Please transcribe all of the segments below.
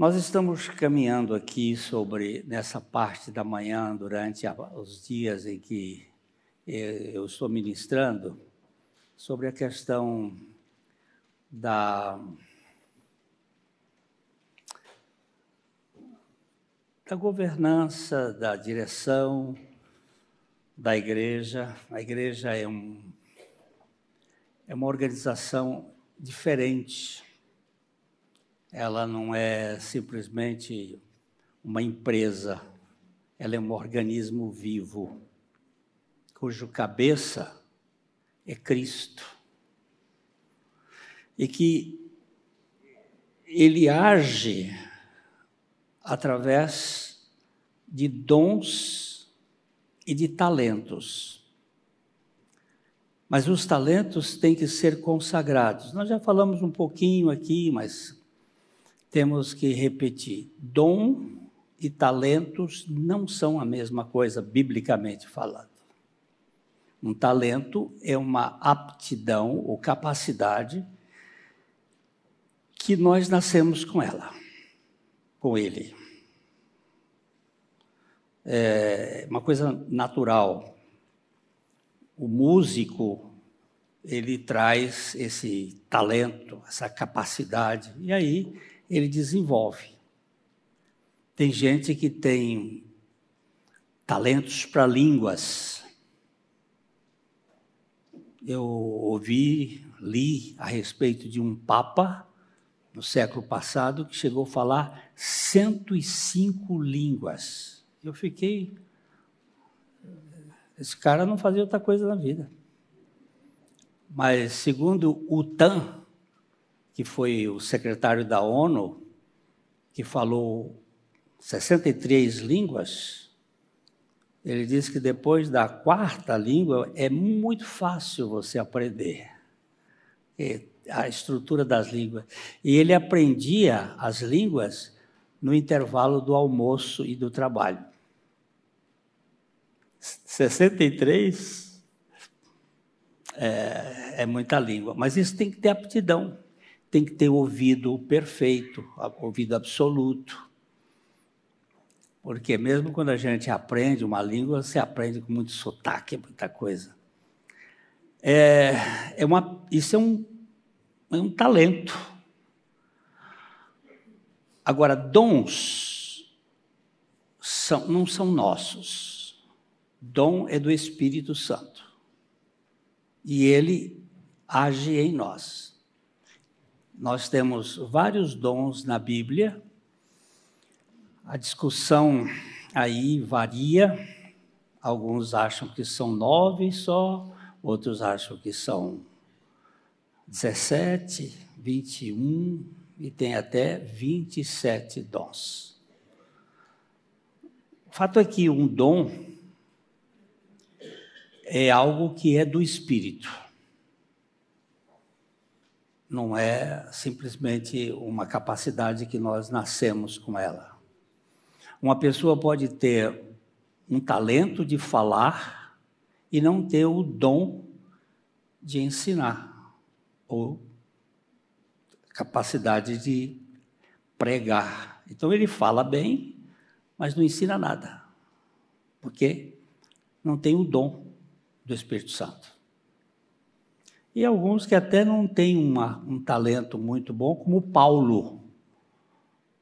Nós estamos caminhando aqui sobre, nessa parte da manhã, durante os dias em que eu estou ministrando, sobre a questão da, da governança, da direção da igreja. A igreja é, um, é uma organização diferente. Ela não é simplesmente uma empresa, ela é um organismo vivo, cujo cabeça é Cristo. E que ele age através de dons e de talentos. Mas os talentos têm que ser consagrados. Nós já falamos um pouquinho aqui, mas temos que repetir. Dom e talentos não são a mesma coisa, biblicamente falando. Um talento é uma aptidão ou capacidade que nós nascemos com ela, com ele. É uma coisa natural o músico ele traz esse talento, essa capacidade, e aí ele desenvolve. Tem gente que tem talentos para línguas. Eu ouvi, li a respeito de um papa no século passado que chegou a falar 105 línguas. Eu fiquei esse cara não fazia outra coisa na vida. Mas, segundo o TAN, que foi o secretário da ONU, que falou 63 línguas, ele disse que depois da quarta língua é muito fácil você aprender a estrutura das línguas. E ele aprendia as línguas no intervalo do almoço e do trabalho. 63 é, é muita língua, mas isso tem que ter aptidão, tem que ter ouvido perfeito, ouvido absoluto. Porque mesmo quando a gente aprende uma língua, você aprende com muito sotaque, muita coisa. É, é uma, isso é um, é um talento. Agora, dons são, não são nossos Dom é do Espírito Santo. E ele age em nós. Nós temos vários dons na Bíblia. A discussão aí varia. Alguns acham que são nove só, outros acham que são 17, 21 e tem até 27 dons. O fato é que um dom é algo que é do espírito. Não é simplesmente uma capacidade que nós nascemos com ela. Uma pessoa pode ter um talento de falar e não ter o dom de ensinar ou capacidade de pregar. Então ele fala bem, mas não ensina nada. Porque não tem o dom do Espírito Santo. E alguns que até não têm uma, um talento muito bom, como Paulo.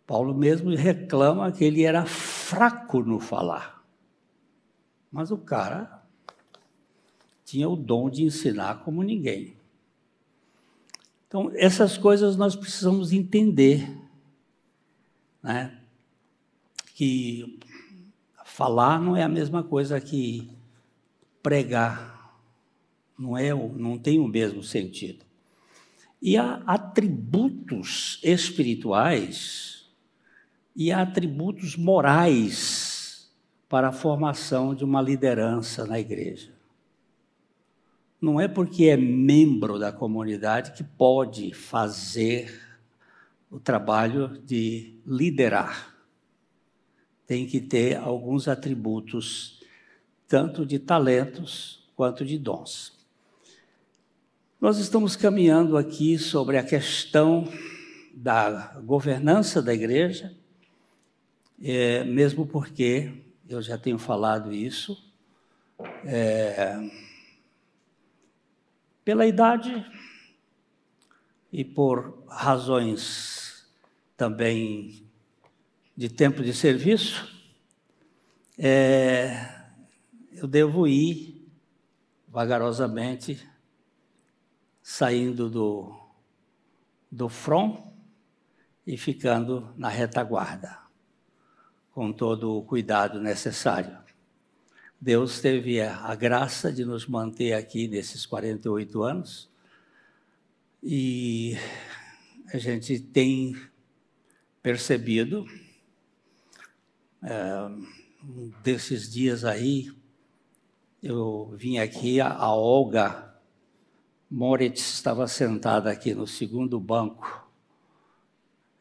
Paulo mesmo reclama que ele era fraco no falar. Mas o cara tinha o dom de ensinar como ninguém. Então, essas coisas nós precisamos entender. Né? Que falar não é a mesma coisa que pregar. Não, é, não tem o mesmo sentido. E há atributos espirituais e há atributos morais para a formação de uma liderança na igreja. Não é porque é membro da comunidade que pode fazer o trabalho de liderar. Tem que ter alguns atributos tanto de talentos quanto de dons. Nós estamos caminhando aqui sobre a questão da governança da igreja, é, mesmo porque eu já tenho falado isso, é, pela idade e por razões também de tempo de serviço, é, eu devo ir vagarosamente saindo do, do front e ficando na retaguarda, com todo o cuidado necessário. Deus teve a graça de nos manter aqui nesses 48 anos e a gente tem percebido é, desses dias aí, eu vim aqui, a Olga Moritz estava sentada aqui no segundo banco.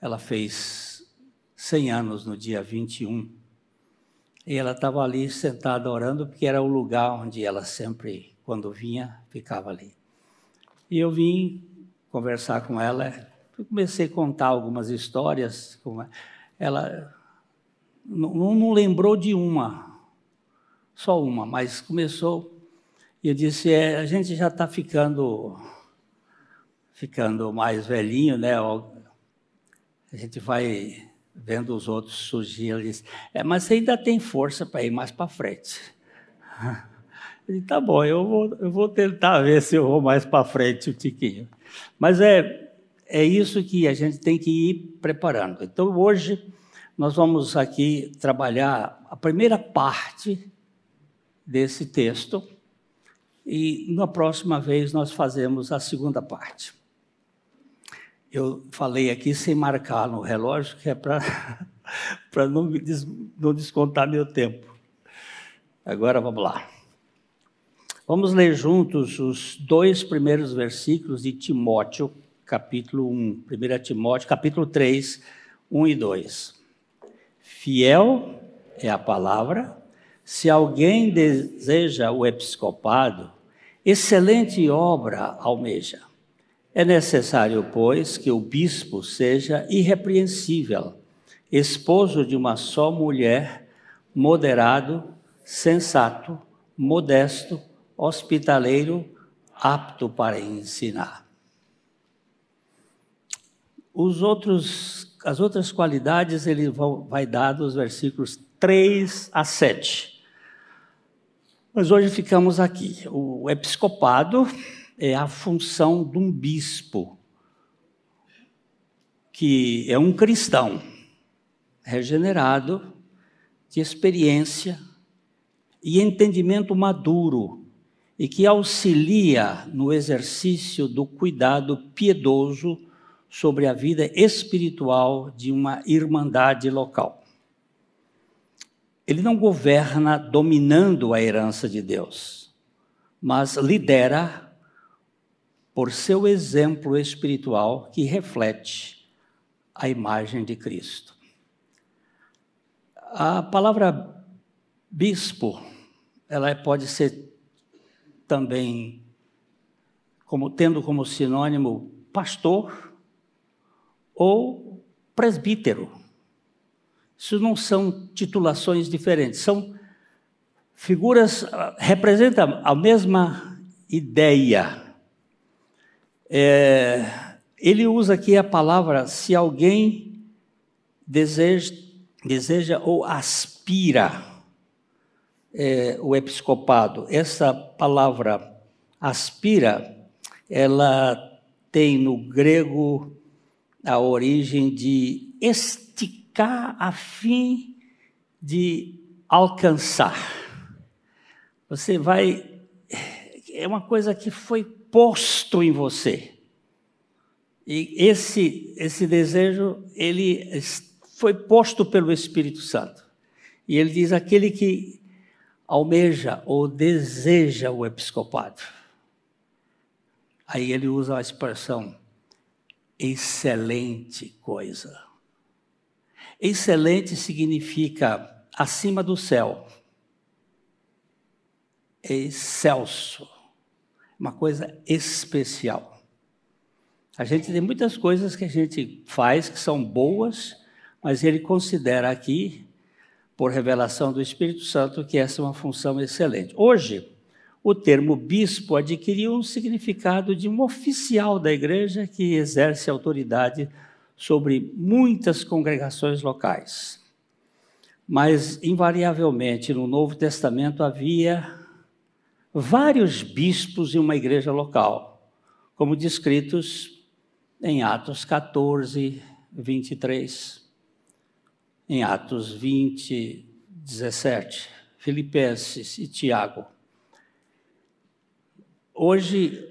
Ela fez 100 anos no dia 21. E ela estava ali sentada orando, porque era o lugar onde ela sempre, quando vinha, ficava ali. E eu vim conversar com ela, comecei a contar algumas histórias. Ela não, não lembrou de uma, só uma, mas começou. E eu disse: é, a gente já está ficando, ficando mais velhinho, né? A gente vai vendo os outros surgir. Ela disse: é, mas você ainda tem força para ir mais para frente. Eu disse, tá bom, eu vou, eu vou tentar ver se eu vou mais para frente, o Tiquinho. Mas é, é isso que a gente tem que ir preparando. Então, hoje, nós vamos aqui trabalhar a primeira parte desse texto e na próxima vez nós fazemos a segunda parte. Eu falei aqui sem marcar no relógio, que é para não, não descontar meu tempo. Agora vamos lá. Vamos ler juntos os dois primeiros versículos de Timóteo, capítulo 1. 1 Timóteo, capítulo 3, 1 e 2. Fiel é a palavra. Se alguém deseja o episcopado, excelente obra almeja. É necessário, pois, que o bispo seja irrepreensível, esposo de uma só mulher, moderado, sensato, modesto, hospitaleiro, apto para ensinar. Os outros as outras qualidades ele vai dar dos versículos 3 a 7. Mas hoje ficamos aqui. O episcopado é a função de um bispo, que é um cristão regenerado, de experiência e entendimento maduro, e que auxilia no exercício do cuidado piedoso sobre a vida espiritual de uma irmandade local. Ele não governa dominando a herança de Deus, mas lidera por seu exemplo espiritual que reflete a imagem de Cristo. A palavra bispo, ela pode ser também como tendo como sinônimo pastor ou presbítero. Isso não são titulações diferentes, são figuras, ah, representam a mesma ideia. É, ele usa aqui a palavra se alguém deseja, deseja ou aspira é, o episcopado. Essa palavra aspira, ela tem no grego a origem de esticar a fim de alcançar. Você vai. É uma coisa que foi posto em você. E esse, esse desejo, ele foi posto pelo Espírito Santo. E ele diz: aquele que almeja ou deseja o episcopado. Aí ele usa a expressão excelente coisa. Excelente significa acima do céu. Excelso. Uma coisa especial. A gente tem muitas coisas que a gente faz que são boas, mas ele considera aqui, por revelação do Espírito Santo, que essa é uma função excelente. Hoje, o termo bispo adquiriu um significado de um oficial da igreja que exerce autoridade sobre muitas congregações locais. Mas, invariavelmente, no Novo Testamento havia vários bispos em uma igreja local, como descritos em Atos 14, 23, em Atos 20, 17, Filipenses e Tiago. Hoje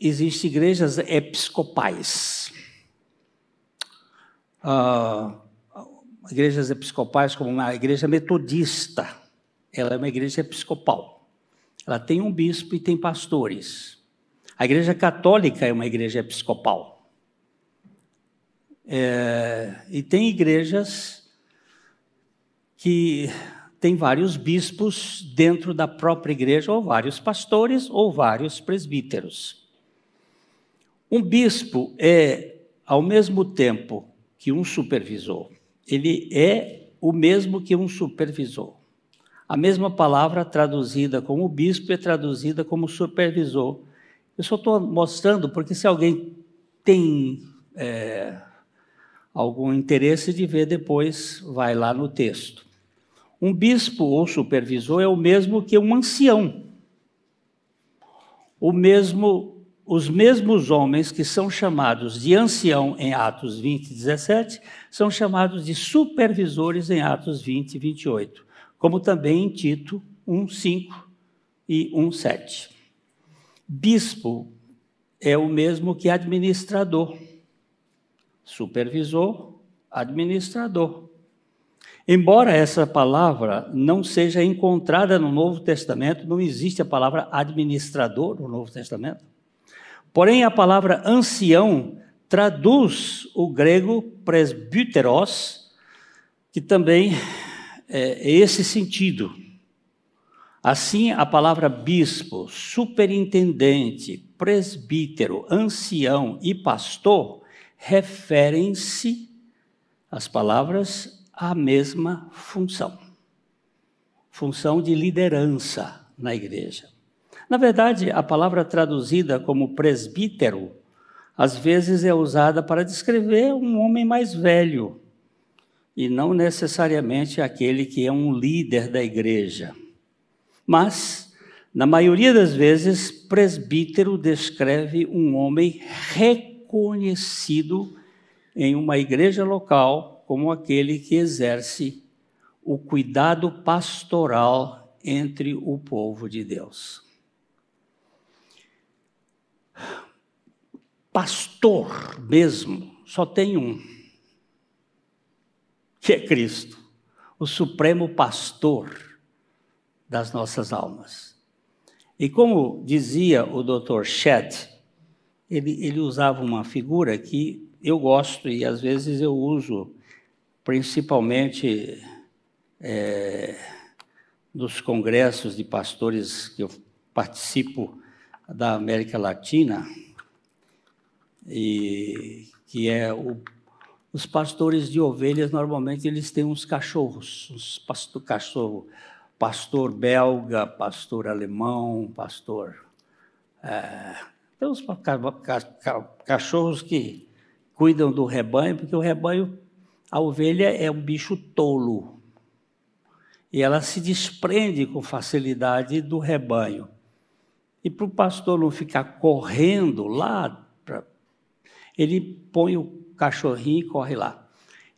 existem igrejas episcopais. Uh, igrejas episcopais, como uma igreja metodista, ela é uma igreja episcopal. Ela tem um bispo e tem pastores. A igreja católica é uma igreja episcopal. É, e tem igrejas que têm vários bispos dentro da própria igreja, ou vários pastores, ou vários presbíteros. Um bispo é, ao mesmo tempo que um supervisor, ele é o mesmo que um supervisor. A mesma palavra traduzida como bispo é traduzida como supervisor. Eu só estou mostrando porque se alguém tem é, algum interesse de ver depois, vai lá no texto. Um bispo ou supervisor é o mesmo que um ancião. O mesmo, os mesmos homens que são chamados de ancião em Atos 20 e 17 são chamados de supervisores em Atos 20 e 28, como também em Tito 1, 5 e 1, 7. Bispo é o mesmo que administrador supervisor, administrador. Embora essa palavra não seja encontrada no Novo Testamento, não existe a palavra administrador no Novo Testamento. Porém, a palavra ancião traduz o grego presbyteros, que também é esse sentido. Assim, a palavra bispo, superintendente, presbítero, ancião e pastor referem-se as palavras à mesma função função de liderança na igreja. Na verdade, a palavra traduzida como presbítero às vezes é usada para descrever um homem mais velho e não necessariamente aquele que é um líder da igreja. Mas, na maioria das vezes, presbítero descreve um homem reconhecido em uma igreja local como aquele que exerce o cuidado pastoral entre o povo de Deus. Pastor mesmo, só tem um, que é Cristo, o supremo pastor das nossas almas. E como dizia o Dr. Shedd, ele, ele usava uma figura que eu gosto e às vezes eu uso, principalmente é, dos congressos de pastores que eu participo da América Latina, e que é o, os pastores de ovelhas normalmente eles têm uns cachorros, uns pastor, cachorro, pastor belga, pastor alemão, pastor é, tem os cachorros que cuidam do rebanho, porque o rebanho, a ovelha é um bicho tolo. E ela se desprende com facilidade do rebanho. E para o pastor não ficar correndo lá, pra, ele põe o cachorrinho e corre lá.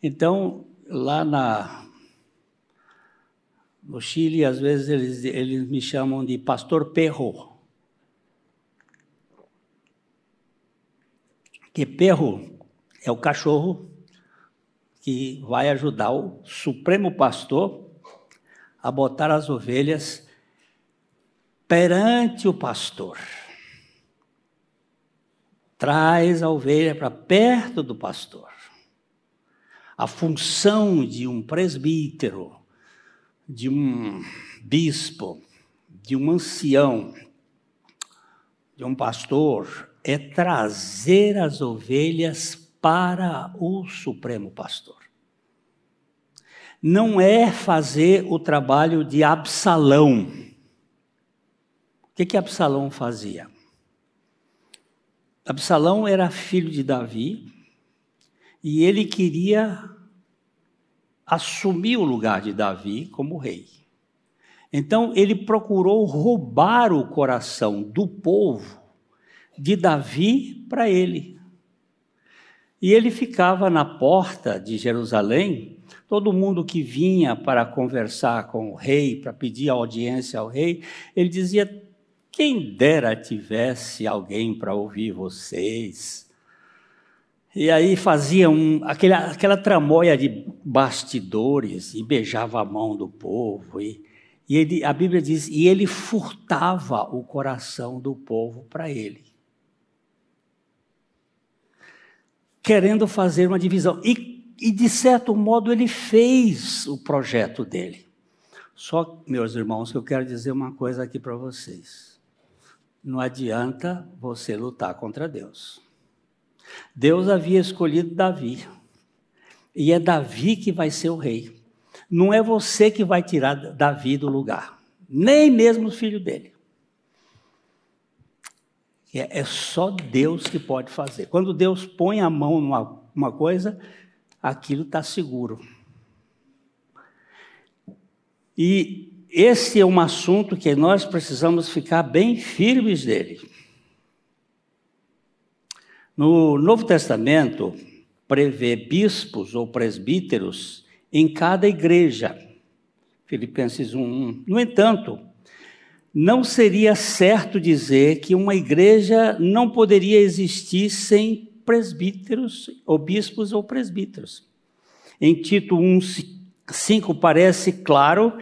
Então, lá na, no Chile, às vezes eles, eles me chamam de pastor perro. que perro é o cachorro que vai ajudar o supremo pastor a botar as ovelhas perante o pastor. Traz a ovelha para perto do pastor. A função de um presbítero, de um bispo, de um ancião, de um pastor é trazer as ovelhas para o Supremo Pastor. Não é fazer o trabalho de Absalão. Que, que Absalão fazia? Absalão era filho de Davi e ele queria assumir o lugar de Davi como rei. Então ele procurou roubar o coração do povo de Davi para ele. E ele ficava na porta de Jerusalém, todo mundo que vinha para conversar com o rei, para pedir audiência ao rei, ele dizia: Quem dera tivesse alguém para ouvir vocês. E aí fazia um, aquela, aquela tramóia de bastidores e beijava a mão do povo. E, e ele, a Bíblia diz: e ele furtava o coração do povo para ele. querendo fazer uma divisão. E, e, de certo modo, ele fez o projeto dele. Só, meus irmãos, que eu quero dizer uma coisa aqui para vocês. Não adianta você lutar contra Deus. Deus havia escolhido Davi. E é Davi que vai ser o rei. Não é você que vai tirar Davi do lugar. Nem mesmo o filho dele. É, é só Deus que pode fazer. Quando Deus põe a mão numa uma coisa, aquilo está seguro. E esse é um assunto que nós precisamos ficar bem firmes dele. No Novo Testamento, prevê bispos ou presbíteros em cada igreja. Filipenses 1:1. No entanto, não seria certo dizer que uma igreja não poderia existir sem presbíteros, ou bispos ou presbíteros. Em Tito 1,5 parece claro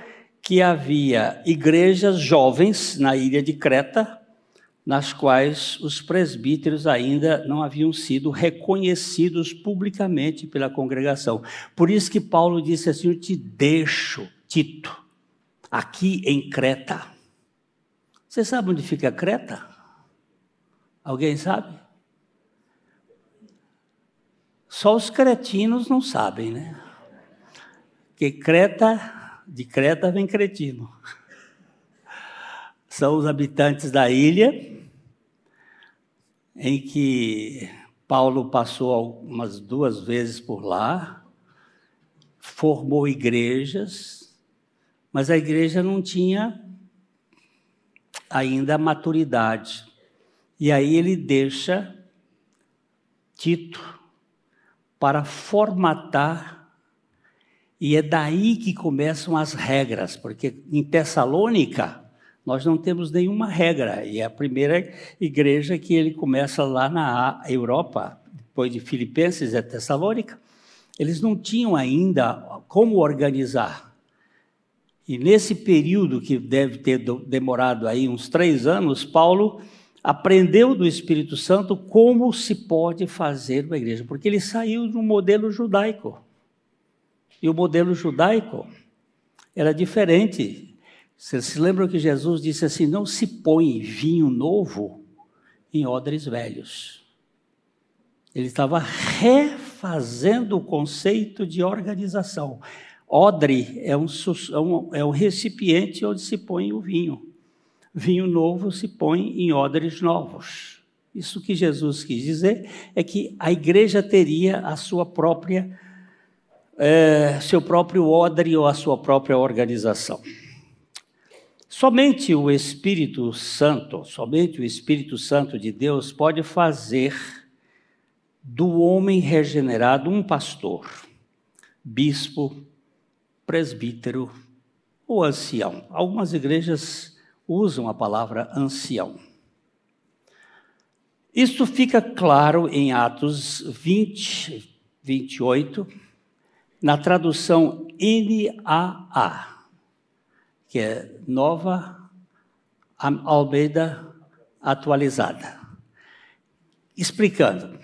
que havia igrejas jovens na ilha de Creta, nas quais os presbíteros ainda não haviam sido reconhecidos publicamente pela congregação. Por isso que Paulo disse assim: Eu te deixo, Tito, aqui em Creta você sabe onde fica Creta? Alguém sabe? Só os cretinos não sabem, né? Que Creta, de Creta vem cretino. São os habitantes da ilha em que Paulo passou algumas duas vezes por lá, formou igrejas, mas a igreja não tinha ainda maturidade. E aí ele deixa Tito para formatar, e é daí que começam as regras, porque em Tessalônica nós não temos nenhuma regra, e é a primeira igreja que ele começa lá na Europa, depois de Filipenses é Tessalônica, eles não tinham ainda como organizar. E nesse período, que deve ter demorado aí uns três anos, Paulo aprendeu do Espírito Santo como se pode fazer uma igreja, porque ele saiu um modelo judaico. E o modelo judaico era diferente. Vocês se lembram que Jesus disse assim: não se põe vinho novo em odres velhos. Ele estava refazendo o conceito de organização. Odre é um, é é um recipiente onde se põe o vinho. Vinho novo se põe em odres novos. Isso que Jesus quis dizer é que a igreja teria a sua própria, é, seu próprio odre ou a sua própria organização. Somente o Espírito Santo, somente o Espírito Santo de Deus pode fazer do homem regenerado um pastor, bispo, presbítero ou ancião. Algumas igrejas usam a palavra ancião. Isso fica claro em Atos 20, 28, na tradução NAA, que é Nova Almeida Atualizada. Explicando,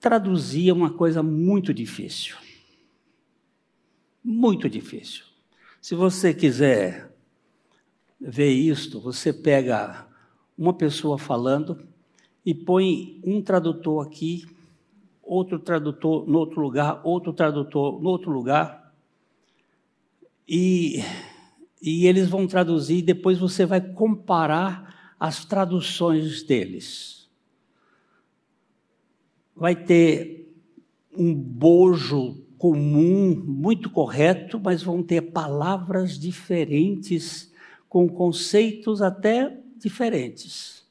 traduzia uma coisa muito difícil muito difícil. Se você quiser ver isto, você pega uma pessoa falando e põe um tradutor aqui, outro tradutor no outro lugar, outro tradutor no outro lugar, e, e eles vão traduzir, e depois você vai comparar as traduções deles. Vai ter um bojo comum, muito correto, mas vão ter palavras diferentes, com conceitos até diferentes.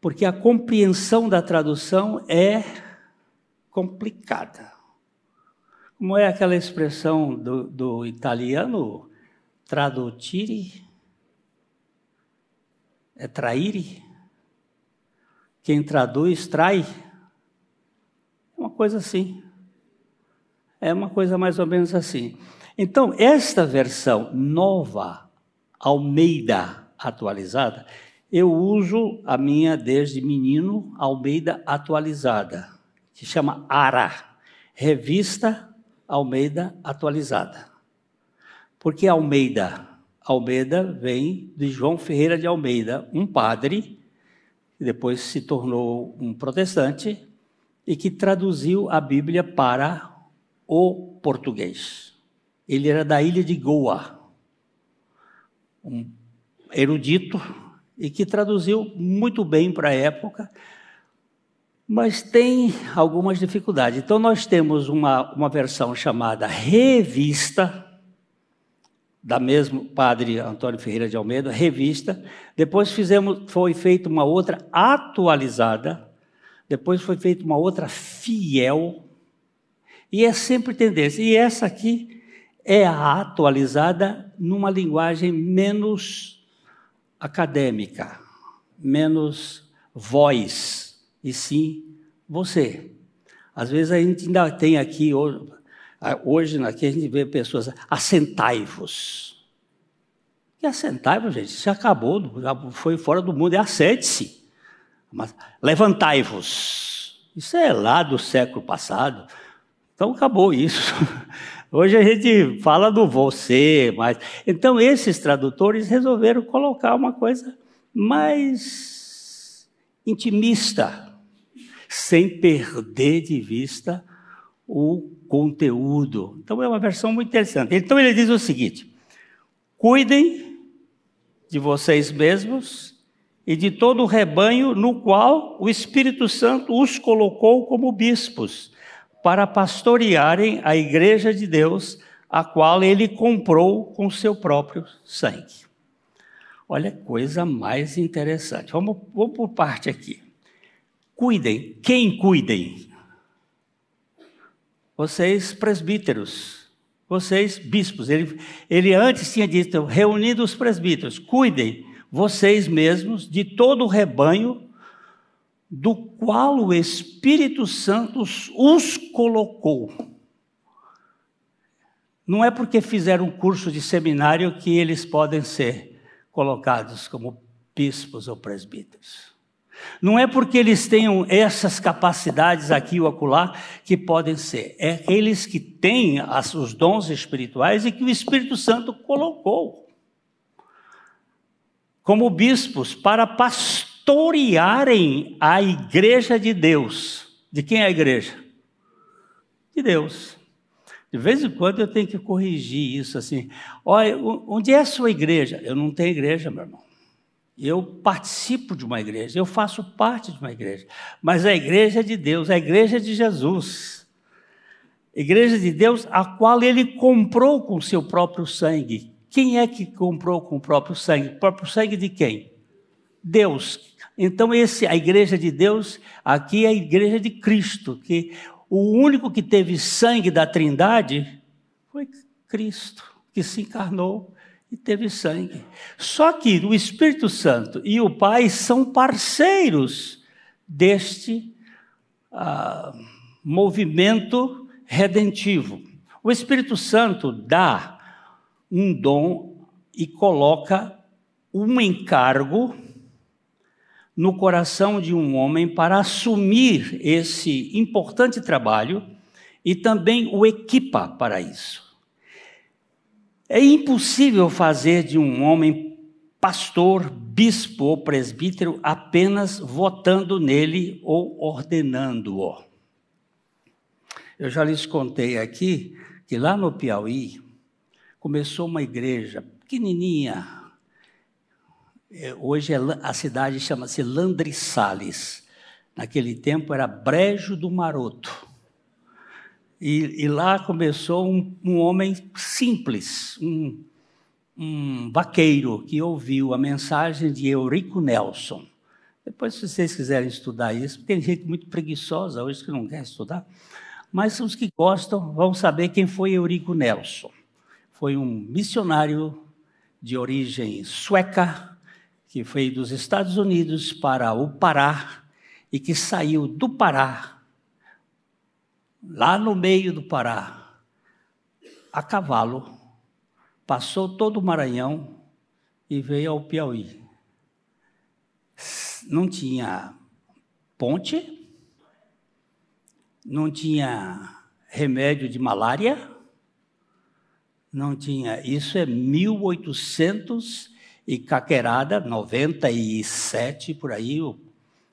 Porque a compreensão da tradução é complicada. Como é aquela expressão do, do italiano, tradutire? É traire? Quem traduz, trai? É uma coisa assim. É uma coisa mais ou menos assim. Então, esta versão nova, Almeida atualizada, eu uso a minha desde menino Almeida atualizada, que chama ARA, Revista Almeida Atualizada. Porque Almeida? Almeida vem de João Ferreira de Almeida, um padre, que depois se tornou um protestante e que traduziu a Bíblia para o português. Ele era da ilha de Goa, um erudito e que traduziu muito bem para a época, mas tem algumas dificuldades. Então, nós temos uma, uma versão chamada Revista, da mesmo padre Antônio Ferreira de Almeida, Revista. Depois fizemos, foi feita uma outra atualizada, depois foi feita uma outra fiel, e é sempre tendência. E essa aqui é a atualizada numa linguagem menos acadêmica, menos voz, e sim você. Às vezes a gente ainda tem aqui, hoje, aqui a gente vê pessoas, assentai-vos. Que assentai-vos, gente? Isso acabou, foi fora do mundo, é assente-se. Levantai-vos. Isso é lá do século passado. Então acabou isso. Hoje a gente fala do você, mas então esses tradutores resolveram colocar uma coisa mais intimista, sem perder de vista o conteúdo. Então é uma versão muito interessante. Então ele diz o seguinte: cuidem de vocês mesmos e de todo o rebanho no qual o Espírito Santo os colocou como bispos para pastorearem a igreja de Deus, a qual ele comprou com seu próprio sangue. Olha coisa mais interessante. Vamos, vamos por parte aqui. Cuidem. Quem cuidem? Vocês presbíteros. Vocês bispos. Ele, ele antes tinha dito, reunindo os presbíteros, cuidem vocês mesmos de todo o rebanho do qual o Espírito Santo os colocou. Não é porque fizeram um curso de seminário que eles podem ser colocados como bispos ou presbíteros. Não é porque eles tenham essas capacidades aqui ou acolá que podem ser. É eles que têm as, os dons espirituais e que o Espírito Santo colocou como bispos para pastorearem a igreja de Deus. De quem é a igreja? De Deus. De vez em quando eu tenho que corrigir isso assim. Olha, onde é a sua igreja? Eu não tenho igreja, meu irmão. Eu participo de uma igreja, eu faço parte de uma igreja. Mas a igreja é de Deus, a igreja é de Jesus. Igreja de Deus, a qual ele comprou com seu próprio sangue. Quem é que comprou com o próprio sangue? O próprio sangue de quem? Deus. Então, esse, a igreja de Deus, aqui é a igreja de Cristo, que o único que teve sangue da Trindade foi Cristo, que se encarnou e teve sangue. Só que o Espírito Santo e o Pai são parceiros deste ah, movimento redentivo. O Espírito Santo dá um dom e coloca um encargo no coração de um homem para assumir esse importante trabalho e também o equipa para isso. É impossível fazer de um homem pastor, bispo ou presbítero apenas votando nele ou ordenando-o. Eu já lhes contei aqui que lá no Piauí começou uma igreja pequenininha. É, hoje é a cidade chama-se Landrissales. Naquele tempo era Brejo do Maroto. E, e lá começou um, um homem simples, um, um vaqueiro que ouviu a mensagem de Eurico Nelson. Depois, se vocês quiserem estudar isso, tem gente muito preguiçosa hoje que não quer estudar, mas os que gostam vão saber quem foi Eurico Nelson. Foi um missionário de origem sueca que veio dos Estados Unidos para o Pará e que saiu do Pará, lá no meio do Pará, a cavalo, passou todo o Maranhão e veio ao Piauí. Não tinha ponte, não tinha remédio de malária, não tinha. Isso é 1800 e caquerada, 97 por aí,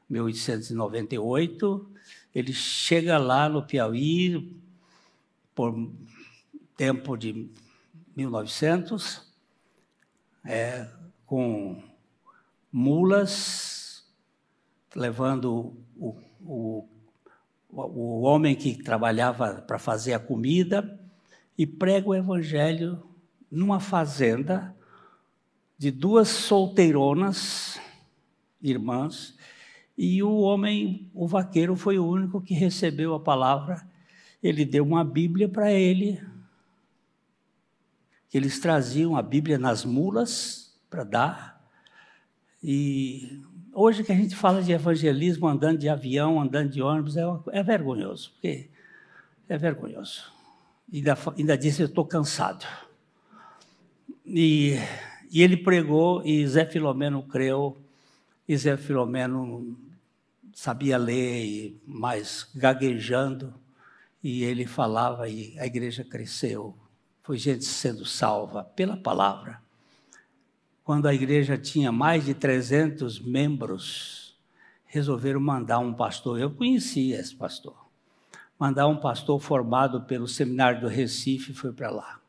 1898, ele chega lá no Piauí por tempo de 1900, é, com mulas, levando o, o, o homem que trabalhava para fazer a comida e prega o evangelho numa fazenda de duas solteironas, irmãs, e o homem, o vaqueiro, foi o único que recebeu a palavra. Ele deu uma Bíblia para ele. Eles traziam a Bíblia nas mulas para dar. E hoje que a gente fala de evangelismo andando de avião, andando de ônibus, é, é vergonhoso, porque é vergonhoso. Ainda, ainda disse, eu estou cansado. E, e ele pregou e Zé Filomeno creu e Zé Filomeno sabia ler, mas gaguejando, e ele falava e a igreja cresceu. Foi gente sendo salva pela palavra. Quando a igreja tinha mais de 300 membros, resolveram mandar um pastor. Eu conhecia esse pastor. Mandar um pastor formado pelo seminário do Recife foi para lá.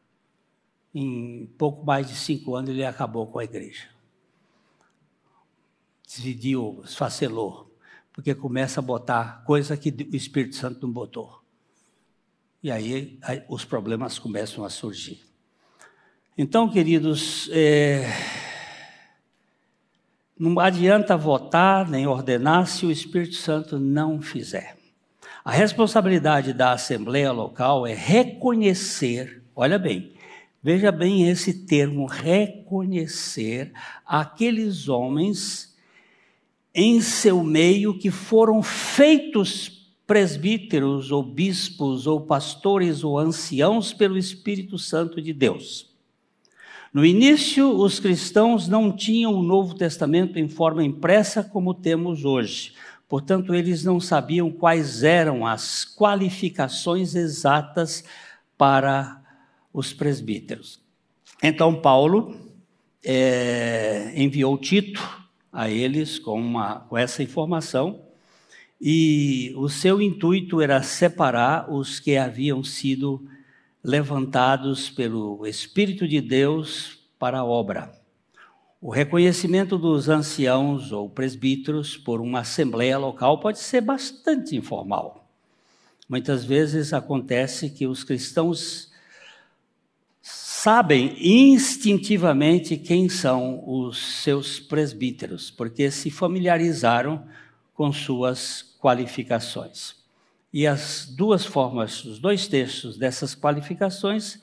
Em pouco mais de cinco anos ele acabou com a igreja dividiu, esfacelou, porque começa a botar coisa que o Espírito Santo não botou. E aí, aí os problemas começam a surgir. Então, queridos, é, não adianta votar nem ordenar se o Espírito Santo não fizer. A responsabilidade da Assembleia Local é reconhecer, olha bem, veja bem esse termo, reconhecer aqueles homens em seu meio que foram feitos presbíteros ou bispos ou pastores ou anciãos pelo Espírito Santo de Deus. No início, os cristãos não tinham o Novo Testamento em forma impressa como temos hoje. Portanto, eles não sabiam quais eram as qualificações exatas para os presbíteros. Então, Paulo é, enviou Tito a eles com, uma, com essa informação, e o seu intuito era separar os que haviam sido levantados pelo Espírito de Deus para a obra. O reconhecimento dos anciãos ou presbíteros por uma assembleia local pode ser bastante informal. Muitas vezes acontece que os cristãos sabem instintivamente quem são os seus presbíteros, porque se familiarizaram com suas qualificações. E as duas formas, os dois textos dessas qualificações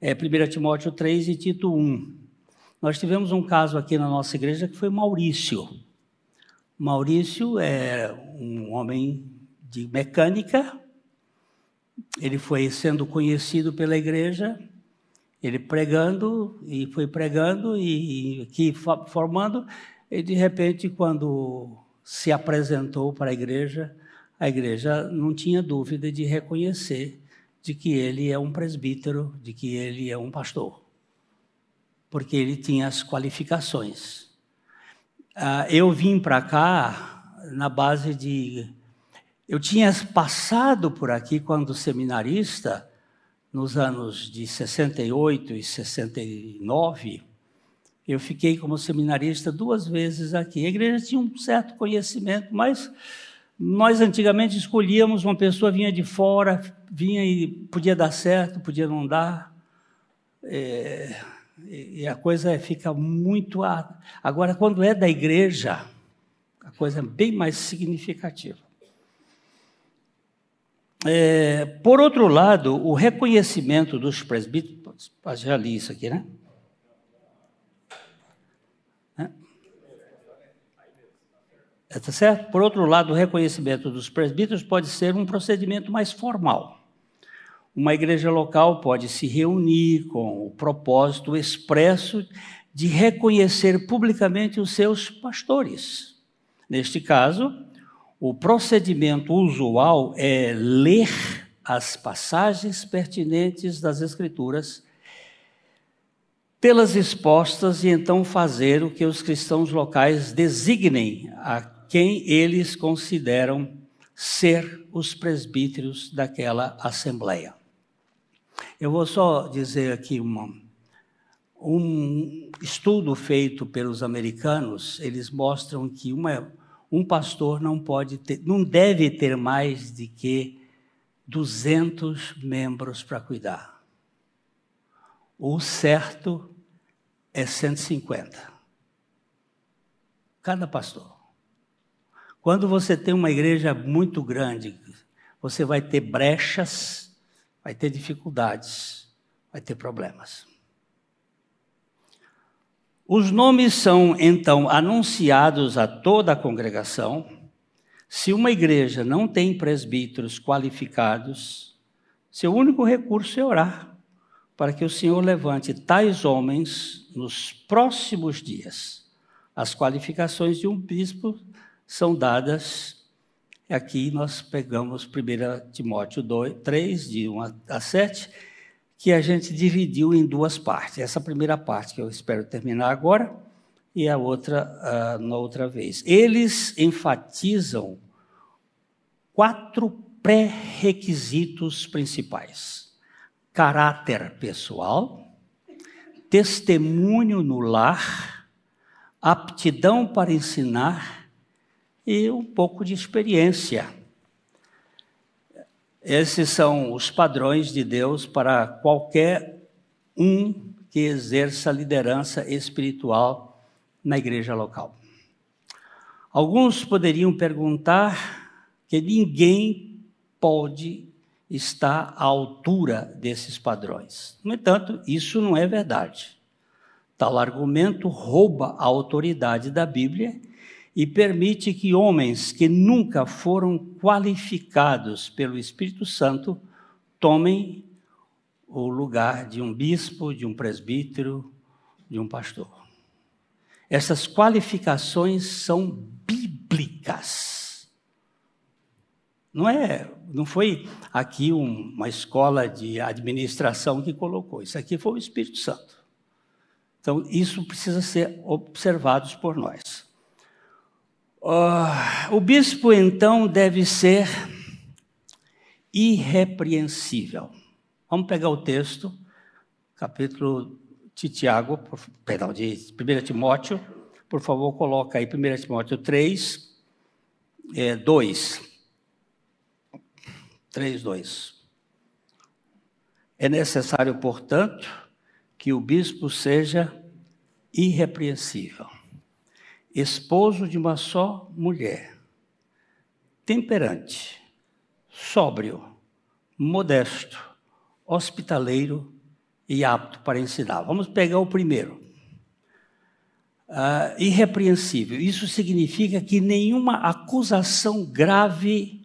é 1 Timóteo 3 e Tito 1. Nós tivemos um caso aqui na nossa igreja que foi Maurício. Maurício é um homem de mecânica, ele foi sendo conhecido pela igreja ele pregando e foi pregando e, aqui formando, e de repente, quando se apresentou para a igreja, a igreja não tinha dúvida de reconhecer de que ele é um presbítero, de que ele é um pastor. porque ele tinha as qualificações. Ah, eu vim para cá na base de. Eu tinha passado por aqui quando seminarista, nos anos de 68 e 69. Eu fiquei como seminarista duas vezes aqui. A igreja tinha um certo conhecimento, mas nós antigamente escolhíamos uma pessoa vinha de fora, vinha e podia dar certo, podia não dar. É, e a coisa fica muito. Agora, quando é da igreja, a coisa é bem mais significativa. É, por outro lado, o reconhecimento dos presbíteros. Já li isso aqui, né? Está certo? Por outro lado, o reconhecimento dos presbíteros pode ser um procedimento mais formal. Uma igreja local pode se reunir com o propósito expresso de reconhecer publicamente os seus pastores. Neste caso, o procedimento usual é ler as passagens pertinentes das Escrituras pelas expostas e então fazer o que os cristãos locais designem a quem eles consideram ser os presbíteros daquela assembleia. Eu vou só dizer aqui uma, um estudo feito pelos americanos, eles mostram que uma, um pastor não pode ter, não deve ter mais de que 200 membros para cuidar. O certo é 150. Cada pastor. Quando você tem uma igreja muito grande, você vai ter brechas, vai ter dificuldades, vai ter problemas. Os nomes são então anunciados a toda a congregação. Se uma igreja não tem presbíteros qualificados, seu único recurso é orar para que o Senhor levante tais homens nos próximos dias. As qualificações de um bispo são dadas. Aqui nós pegamos 1 Timóteo 2, 3, de 1 a 7, que a gente dividiu em duas partes. Essa primeira parte, que eu espero terminar agora, e a outra uh, na outra vez. Eles enfatizam quatro pré-requisitos principais: caráter pessoal, testemunho no lar, aptidão para ensinar e um pouco de experiência. Esses são os padrões de Deus para qualquer um que exerça liderança espiritual na igreja local. Alguns poderiam perguntar que ninguém pode estar à altura desses padrões. No entanto, isso não é verdade. Tal argumento rouba a autoridade da Bíblia e permite que homens que nunca foram qualificados pelo Espírito Santo tomem o lugar de um bispo, de um presbítero, de um pastor. Essas qualificações são bíblicas. Não é, não foi aqui um, uma escola de administração que colocou. Isso aqui foi o Espírito Santo. Então, isso precisa ser observado por nós. Uh, o bispo, então, deve ser irrepreensível. Vamos pegar o texto, capítulo de Tiago, perdão, de 1 Timóteo, por favor, coloca aí 1 Timóteo 3, é, 2. 3, 2. É necessário, portanto, que o bispo seja irrepreensível esposo de uma só mulher, temperante, sóbrio, modesto, hospitaleiro e apto para ensinar. Vamos pegar o primeiro. Uh, irrepreensível. Isso significa que nenhuma acusação grave,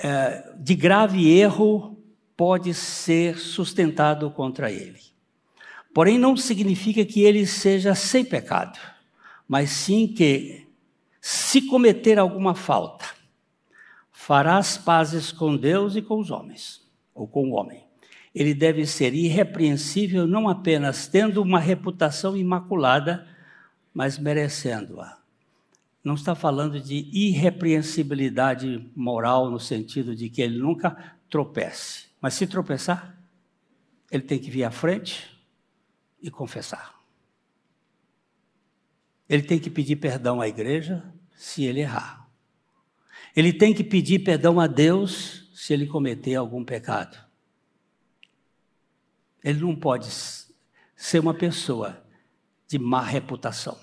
uh, de grave erro, pode ser sustentado contra ele. Porém, não significa que ele seja sem pecado mas sim que, se cometer alguma falta, fará as pazes com Deus e com os homens, ou com o homem, ele deve ser irrepreensível, não apenas tendo uma reputação imaculada, mas merecendo-a. Não está falando de irrepreensibilidade moral no sentido de que ele nunca tropece. Mas se tropeçar, ele tem que vir à frente e confessar. Ele tem que pedir perdão à igreja se ele errar. Ele tem que pedir perdão a Deus se ele cometer algum pecado. Ele não pode ser uma pessoa de má reputação.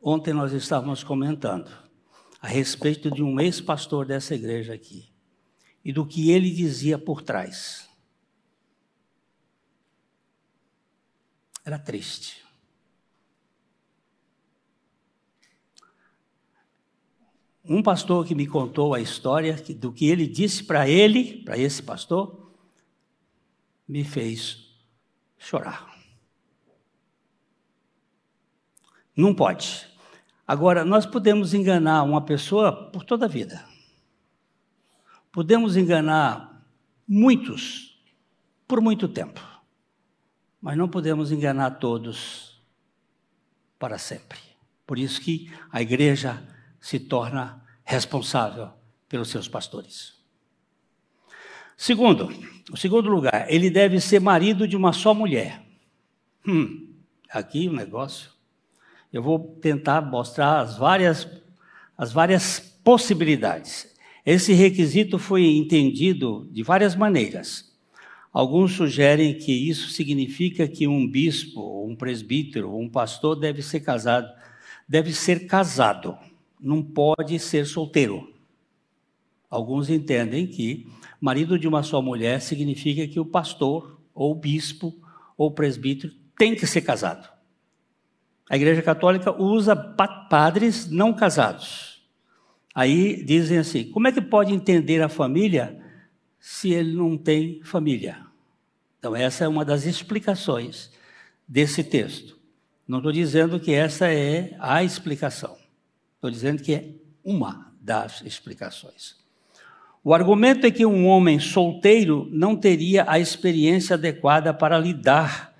Ontem nós estávamos comentando a respeito de um ex-pastor dessa igreja aqui e do que ele dizia por trás. Era triste. Um pastor que me contou a história do que ele disse para ele, para esse pastor, me fez chorar. Não pode. Agora, nós podemos enganar uma pessoa por toda a vida. Podemos enganar muitos por muito tempo. Mas não podemos enganar todos para sempre. Por isso que a igreja se torna responsável pelos seus pastores. Segundo, o segundo lugar, ele deve ser marido de uma só mulher. Hum, aqui o um negócio. Eu vou tentar mostrar as várias, as várias possibilidades. Esse requisito foi entendido de várias maneiras. Alguns sugerem que isso significa que um bispo, um presbítero, um pastor deve ser casado, deve ser casado, não pode ser solteiro. Alguns entendem que marido de uma só mulher significa que o pastor, ou bispo, ou presbítero tem que ser casado. A Igreja Católica usa padres não casados. Aí dizem assim: como é que pode entender a família se ele não tem família? Então, essa é uma das explicações desse texto. Não estou dizendo que essa é a explicação, estou dizendo que é uma das explicações. O argumento é que um homem solteiro não teria a experiência adequada para lidar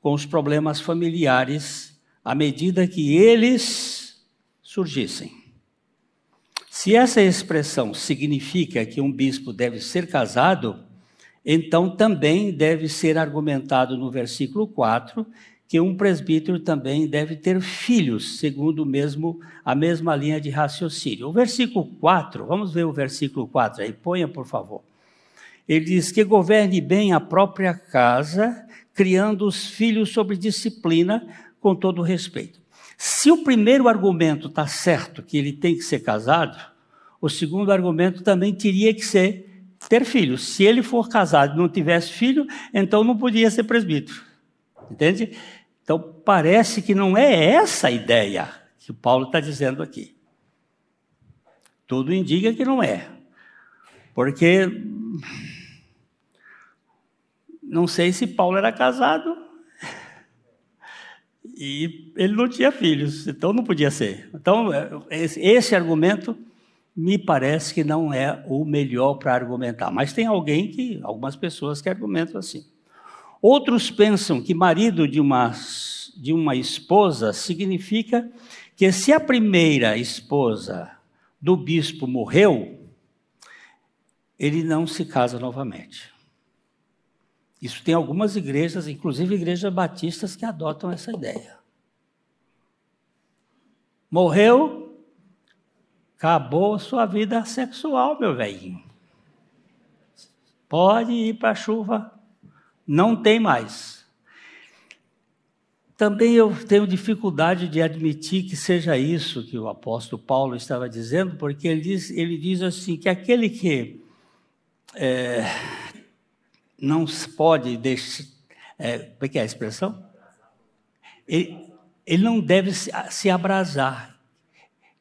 com os problemas familiares à medida que eles surgissem. Se essa expressão significa que um bispo deve ser casado, então também deve ser argumentado no versículo 4 que um presbítero também deve ter filhos, segundo mesmo a mesma linha de raciocínio. O versículo 4, vamos ver o versículo 4 aí, ponha por favor. Ele diz que governe bem a própria casa, criando os filhos sob disciplina, com todo respeito. Se o primeiro argumento está certo, que ele tem que ser casado, o segundo argumento também teria que ser ter filhos. Se ele for casado e não tivesse filho, então não podia ser presbítero. Entende? Então, parece que não é essa a ideia que Paulo está dizendo aqui. Tudo indica que não é. Porque não sei se Paulo era casado e ele não tinha filhos, então não podia ser. Então, esse argumento me parece que não é o melhor para argumentar. Mas tem alguém que, algumas pessoas que argumentam assim. Outros pensam que marido de uma, de uma esposa significa que se a primeira esposa do bispo morreu, ele não se casa novamente. Isso tem algumas igrejas, inclusive igrejas batistas, que adotam essa ideia. Morreu, acabou sua vida sexual, meu velhinho. Pode ir para a chuva não tem mais. Também eu tenho dificuldade de admitir que seja isso que o apóstolo Paulo estava dizendo, porque ele diz, ele diz assim: que aquele que é, não pode deixar. É, como é que é a expressão? Ele, ele não deve se, se abrasar.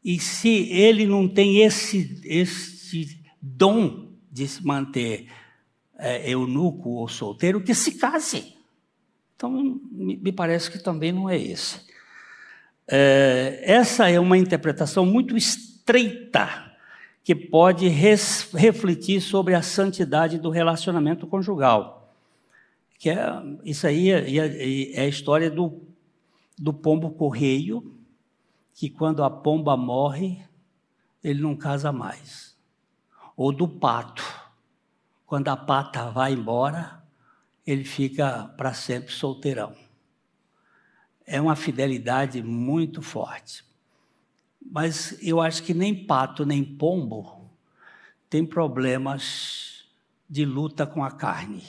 E se ele não tem esse, esse dom de se manter é, eunuco ou solteiro, que se case. Então, me parece que também não é esse. É, essa é uma interpretação muito estreita que pode res, refletir sobre a santidade do relacionamento conjugal. Que é, isso aí é, é, é a história do, do pombo correio, que quando a pomba morre, ele não casa mais. Ou do pato, quando a pata vai embora, ele fica para sempre solteirão. É uma fidelidade muito forte. Mas eu acho que nem pato, nem pombo tem problemas de luta com a carne.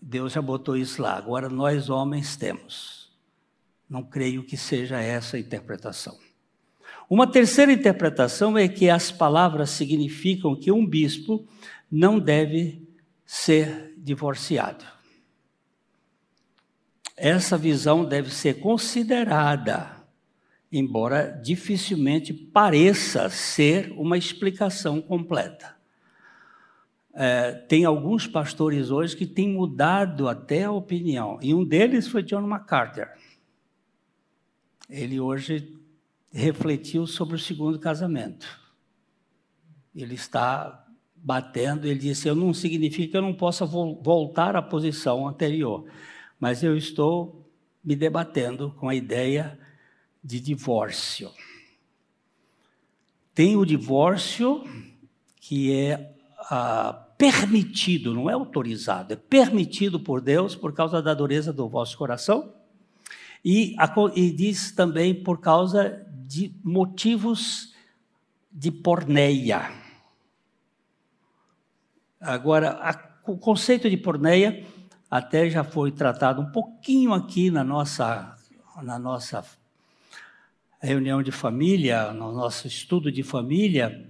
Deus já botou isso lá. Agora nós homens temos. Não creio que seja essa a interpretação. Uma terceira interpretação é que as palavras significam que um bispo não deve ser divorciado. Essa visão deve ser considerada embora dificilmente pareça ser uma explicação completa. É, tem alguns pastores hoje que têm mudado até a opinião, e um deles foi John MacArthur. Ele hoje refletiu sobre o segundo casamento. Ele está batendo, ele disse: Eu não significa que eu não possa vo voltar à posição anterior, mas eu estou me debatendo com a ideia de divórcio. Tem o divórcio que é ah, permitido, não é autorizado, é permitido por Deus por causa da dureza do vosso coração. E, e diz também por causa de motivos de porneia. Agora, a, o conceito de porneia até já foi tratado um pouquinho aqui na nossa, na nossa reunião de família, no nosso estudo de família,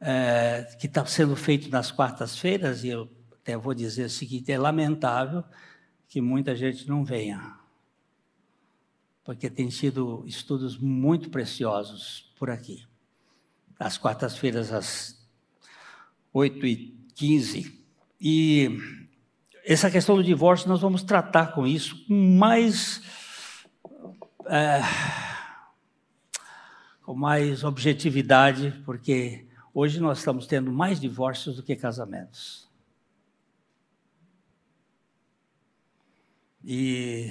é, que está sendo feito nas quartas-feiras, e eu até vou dizer o seguinte: é lamentável que muita gente não venha, porque tem sido estudos muito preciosos por aqui. Às quartas-feiras, às 8h15. E essa questão do divórcio, nós vamos tratar com isso com mais. É, com mais objetividade, porque hoje nós estamos tendo mais divórcios do que casamentos. E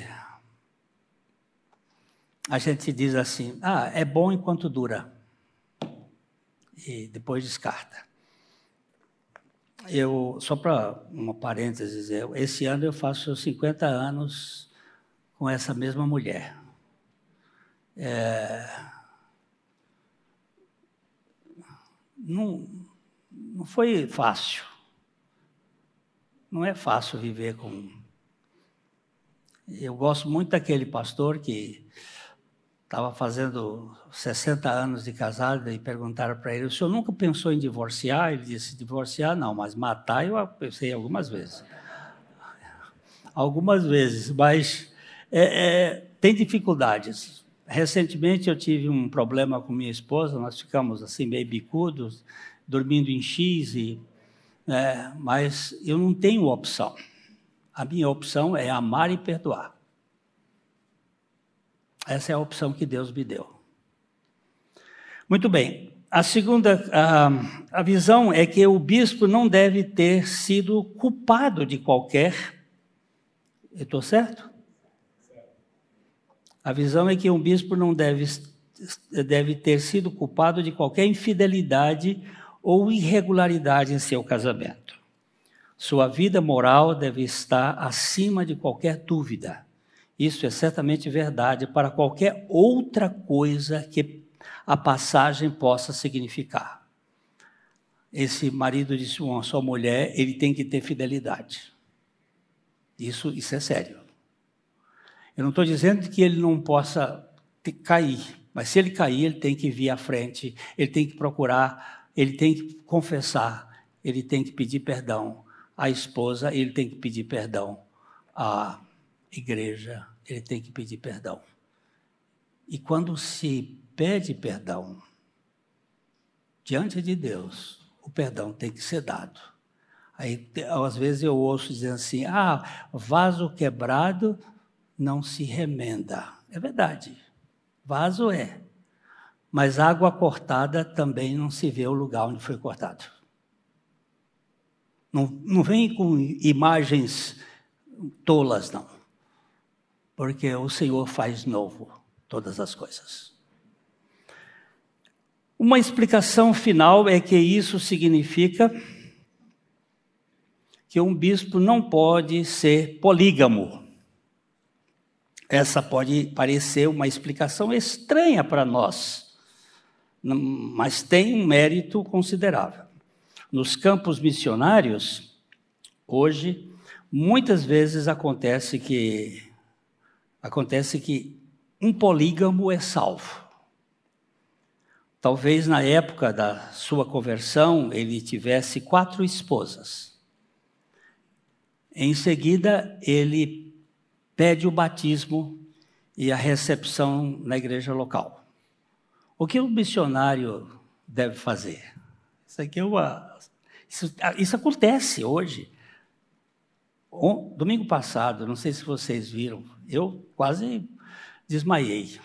a gente diz assim: ah, é bom enquanto dura. E depois descarta. Eu, só para uma parêntese, esse ano eu faço 50 anos com essa mesma mulher. É, não, não foi fácil. Não é fácil viver com. Eu gosto muito daquele pastor que estava fazendo 60 anos de casado e perguntaram para ele: o senhor nunca pensou em divorciar? Ele disse: divorciar não, mas matar eu pensei algumas vezes. Algumas vezes, mas é, é, tem dificuldades. Recentemente eu tive um problema com minha esposa, nós ficamos assim meio bicudos, dormindo em X, e, é, mas eu não tenho opção. A minha opção é amar e perdoar. Essa é a opção que Deus me deu. Muito bem. A segunda a, a visão é que o bispo não deve ter sido culpado de qualquer. estou certo? A visão é que um bispo não deve, deve ter sido culpado de qualquer infidelidade ou irregularidade em seu casamento. Sua vida moral deve estar acima de qualquer dúvida. Isso é certamente verdade para qualquer outra coisa que a passagem possa significar. Esse marido de sua, sua mulher, ele tem que ter fidelidade. Isso, isso é sério. Eu não estou dizendo que ele não possa cair, mas se ele cair, ele tem que vir à frente, ele tem que procurar, ele tem que confessar, ele tem que pedir perdão à esposa, ele tem que pedir perdão à igreja, ele tem que pedir perdão. E quando se pede perdão diante de Deus, o perdão tem que ser dado. Aí, às vezes eu ouço dizendo assim: ah, vaso quebrado não se remenda. É verdade. Vaso é. mas água cortada também não se vê o lugar onde foi cortado. Não, não vem com imagens tolas, não. Porque o Senhor faz novo todas as coisas. Uma explicação final é que isso significa que um bispo não pode ser polígamo. Essa pode parecer uma explicação estranha para nós, mas tem um mérito considerável. Nos campos missionários, hoje, muitas vezes acontece que acontece que um polígamo é salvo. Talvez na época da sua conversão ele tivesse quatro esposas. Em seguida, ele pede o batismo e a recepção na igreja local. O que o missionário deve fazer? Isso aqui é uma. Isso, isso acontece hoje. Domingo passado, não sei se vocês viram, eu quase desmaiei.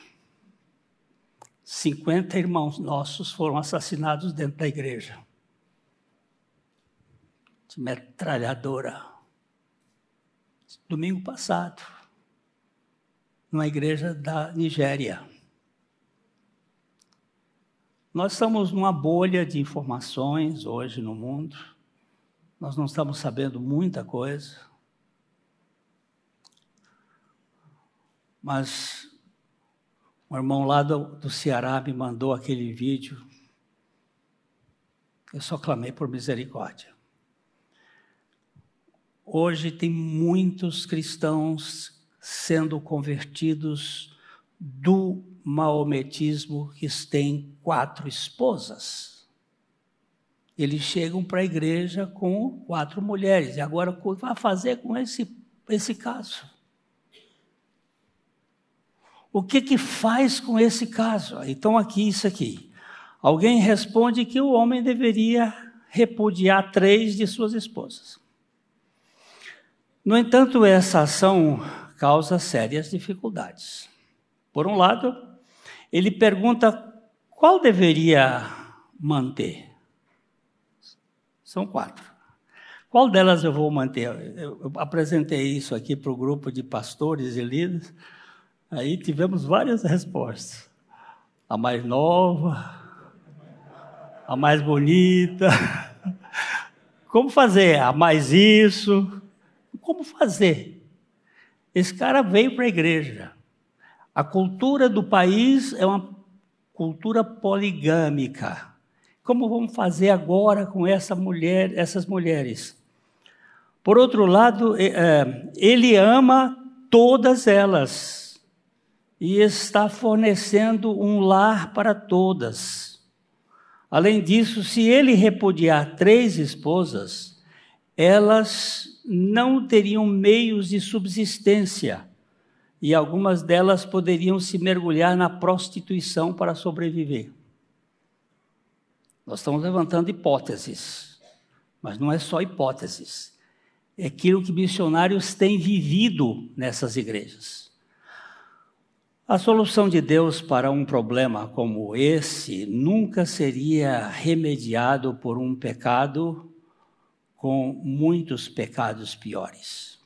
50 irmãos nossos foram assassinados dentro da igreja. De metralhadora. Domingo passado, numa igreja da Nigéria. Nós estamos numa bolha de informações hoje no mundo. Nós não estamos sabendo muita coisa. Mas um irmão lá do, do Ceará me mandou aquele vídeo. Eu só clamei por misericórdia. Hoje tem muitos cristãos sendo convertidos do maometismo que têm quatro esposas. Eles chegam para a igreja com quatro mulheres. E agora, o que vai fazer com esse, esse caso? O que, que faz com esse caso? Então, aqui, isso aqui. Alguém responde que o homem deveria repudiar três de suas esposas. No entanto, essa ação causa sérias dificuldades. Por um lado, ele pergunta qual deveria manter. São quatro. Qual delas eu vou manter? Eu apresentei isso aqui para o grupo de pastores e líderes. Aí tivemos várias respostas. A mais nova, a mais bonita. Como fazer? A mais isso. Como fazer? Esse cara veio para a igreja. A cultura do país é uma cultura poligâmica. Como vamos fazer agora com essa mulher, essas mulheres? Por outro lado, é, é, ele ama todas elas e está fornecendo um lar para todas. Além disso, se ele repudiar três esposas, elas não teriam meios de subsistência e algumas delas poderiam se mergulhar na prostituição para sobreviver. Nós estamos levantando hipóteses, mas não é só hipóteses. É aquilo que missionários têm vivido nessas igrejas. A solução de Deus para um problema como esse nunca seria remediado por um pecado com muitos pecados piores.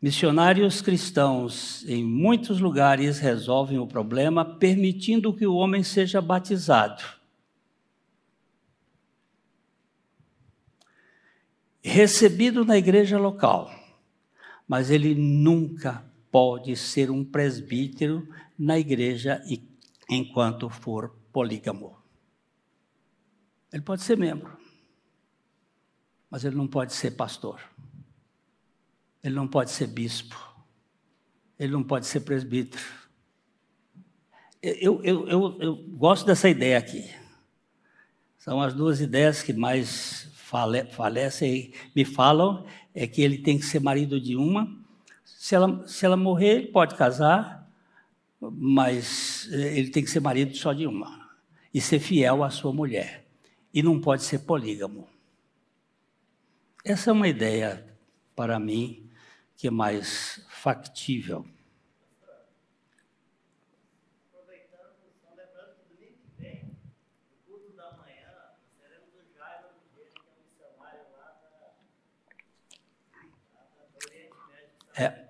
Missionários cristãos em muitos lugares resolvem o problema permitindo que o homem seja batizado. Recebido na igreja local, mas ele nunca pode ser um presbítero na igreja enquanto for polígamo. Ele pode ser membro, mas ele não pode ser pastor. Ele não pode ser bispo. Ele não pode ser presbítero. Eu, eu, eu, eu gosto dessa ideia aqui. São as duas ideias que mais fale, falecem, me falam, é que ele tem que ser marido de uma se ela, se ela morrer, ele pode casar, mas eh, ele tem que ser marido só de uma. E ser fiel à sua mulher. E não pode ser polígamo. Essa é uma ideia, para mim, que é mais factível. É,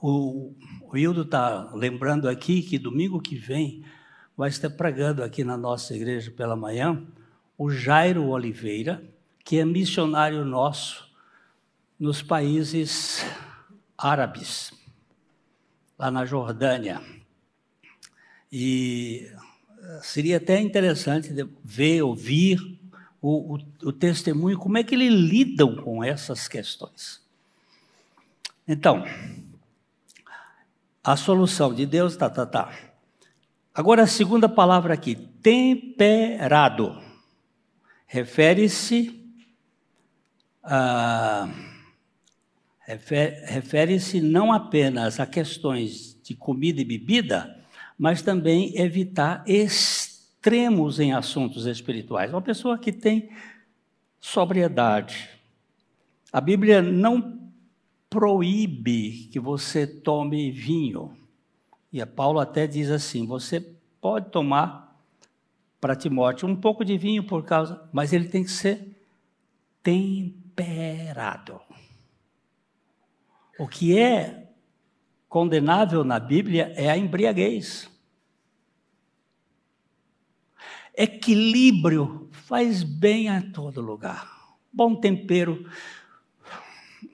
o, o Hildo está lembrando aqui que domingo que vem vai estar pregando aqui na nossa igreja pela manhã o Jairo Oliveira, que é missionário nosso nos países árabes, lá na Jordânia. E eh, seria até interessante ver, ouvir o, o, o testemunho, como é que eles lidam com essas questões. Então, a solução de Deus, tá, tá, tá. Agora a segunda palavra aqui, temperado. Refere-se a. Refere-se não apenas a questões de comida e bebida, mas também evitar extremos em assuntos espirituais. Uma pessoa que tem sobriedade. A Bíblia não proíbe que você tome vinho. E a Paulo até diz assim: você pode tomar para Timóteo um pouco de vinho por causa, mas ele tem que ser temperado. O que é condenável na Bíblia é a embriaguez. Equilíbrio faz bem a todo lugar. Bom tempero.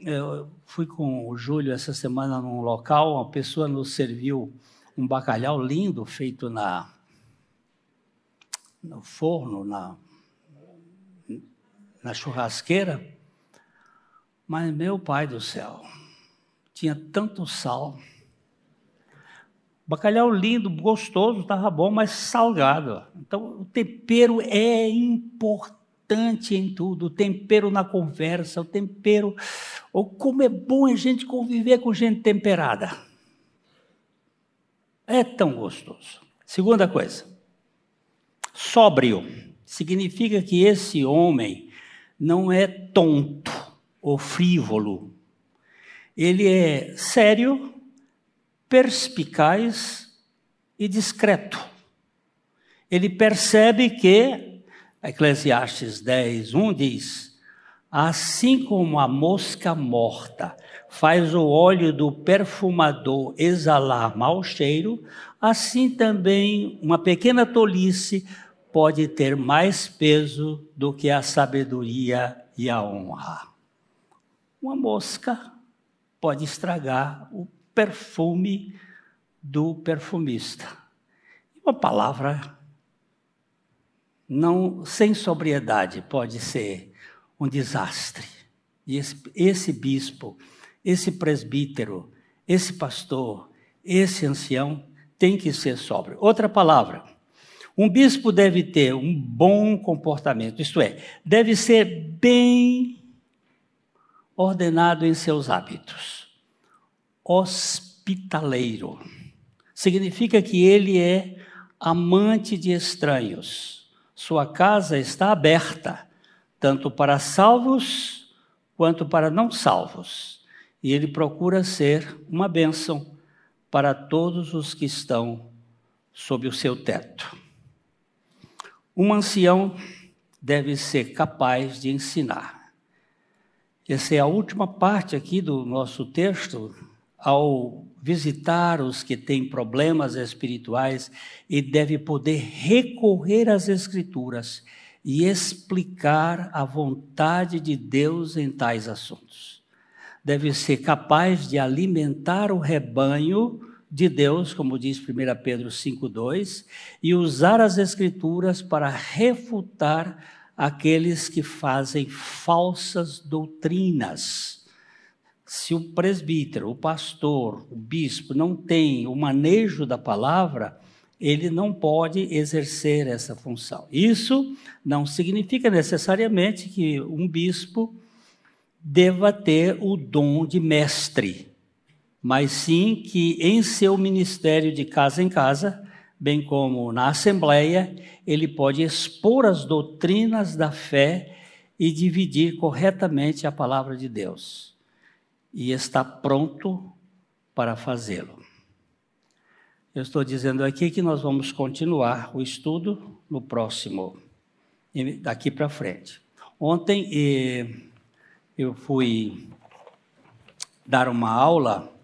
Eu fui com o Júlio essa semana num local, uma pessoa nos serviu um bacalhau lindo feito na no forno, na, na churrasqueira. Mas meu pai do céu, tinha tanto sal. Bacalhau lindo, gostoso, estava bom, mas salgado. Então, o tempero é importante em tudo. O tempero na conversa, o tempero. Ou como é bom a gente conviver com gente temperada. É tão gostoso. Segunda coisa, sóbrio. Significa que esse homem não é tonto ou frívolo, ele é sério, perspicaz e discreto. Ele percebe que, Eclesiastes 10, 1 diz: Assim como a mosca morta faz o óleo do perfumador exalar mau cheiro, assim também uma pequena tolice pode ter mais peso do que a sabedoria e a honra. Uma mosca pode estragar o perfume do perfumista. Uma palavra não sem sobriedade pode ser um desastre. E esse, esse bispo, esse presbítero, esse pastor, esse ancião tem que ser sóbrio. Outra palavra. Um bispo deve ter um bom comportamento, isto é, deve ser bem ordenado em seus hábitos. Hospitaleiro. Significa que ele é amante de estranhos. Sua casa está aberta, tanto para salvos quanto para não salvos. E ele procura ser uma bênção para todos os que estão sob o seu teto. Um ancião deve ser capaz de ensinar. Essa é a última parte aqui do nosso texto. Ao visitar os que têm problemas espirituais, e deve poder recorrer às Escrituras e explicar a vontade de Deus em tais assuntos. Deve ser capaz de alimentar o rebanho de Deus, como diz 1 Pedro 5,2, e usar as Escrituras para refutar aqueles que fazem falsas doutrinas. Se o presbítero, o pastor, o bispo não tem o manejo da palavra, ele não pode exercer essa função. Isso não significa necessariamente que um bispo deva ter o dom de mestre, mas sim que em seu ministério de casa em casa bem como na Assembleia, ele pode expor as doutrinas da fé e dividir corretamente a palavra de Deus. E está pronto para fazê-lo. Eu estou dizendo aqui que nós vamos continuar o estudo no próximo, daqui para frente. Ontem eu fui dar uma aula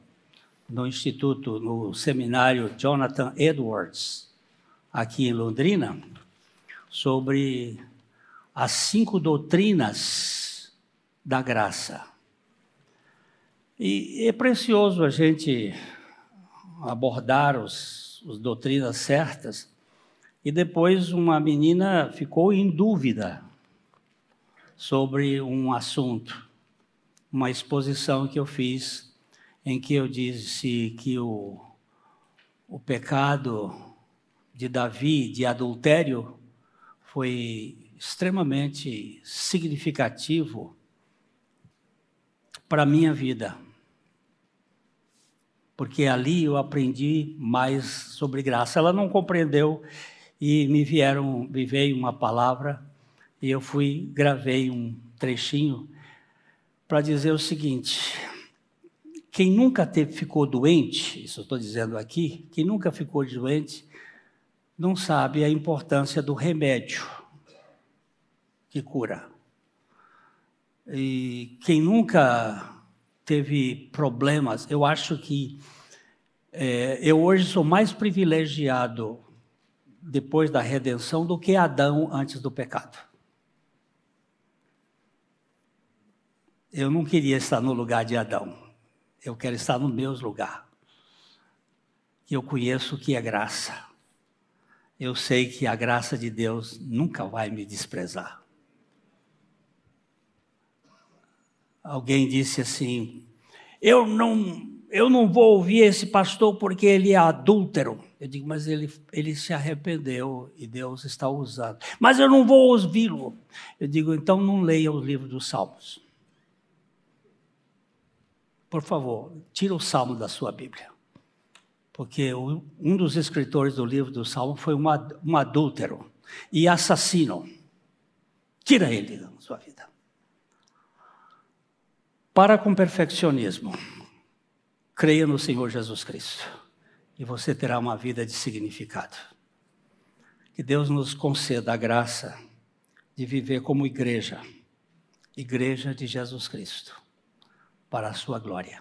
no instituto, no seminário Jonathan Edwards, aqui em Londrina, sobre as cinco doutrinas da graça. E é precioso a gente abordar os, as doutrinas certas. E depois uma menina ficou em dúvida sobre um assunto, uma exposição que eu fiz, em que eu disse que o, o pecado de Davi de adultério foi extremamente significativo para a minha vida porque ali eu aprendi mais sobre graça. Ela não compreendeu e me vieram, me veio uma palavra e eu fui, gravei um trechinho para dizer o seguinte: quem nunca teve, ficou doente, isso eu estou dizendo aqui, quem nunca ficou doente, não sabe a importância do remédio que cura. E quem nunca teve problemas. Eu acho que é, eu hoje sou mais privilegiado depois da redenção do que Adão antes do pecado. Eu não queria estar no lugar de Adão. Eu quero estar no meu lugar. Eu conheço o que é graça. Eu sei que a graça de Deus nunca vai me desprezar. Alguém disse assim: Eu não, eu não vou ouvir esse pastor porque ele é adúltero. Eu digo, mas ele, ele se arrependeu e Deus está usando. Mas eu não vou ouvi-lo. Eu digo, então não leia o livro dos Salmos. Por favor, tira o Salmo da sua Bíblia. Porque um dos escritores do livro do Salmo foi um, adúltero e assassino. Tira ele da sua vida. Para com perfeccionismo, creia no Senhor Jesus Cristo e você terá uma vida de significado. Que Deus nos conceda a graça de viver como igreja, igreja de Jesus Cristo, para a sua glória.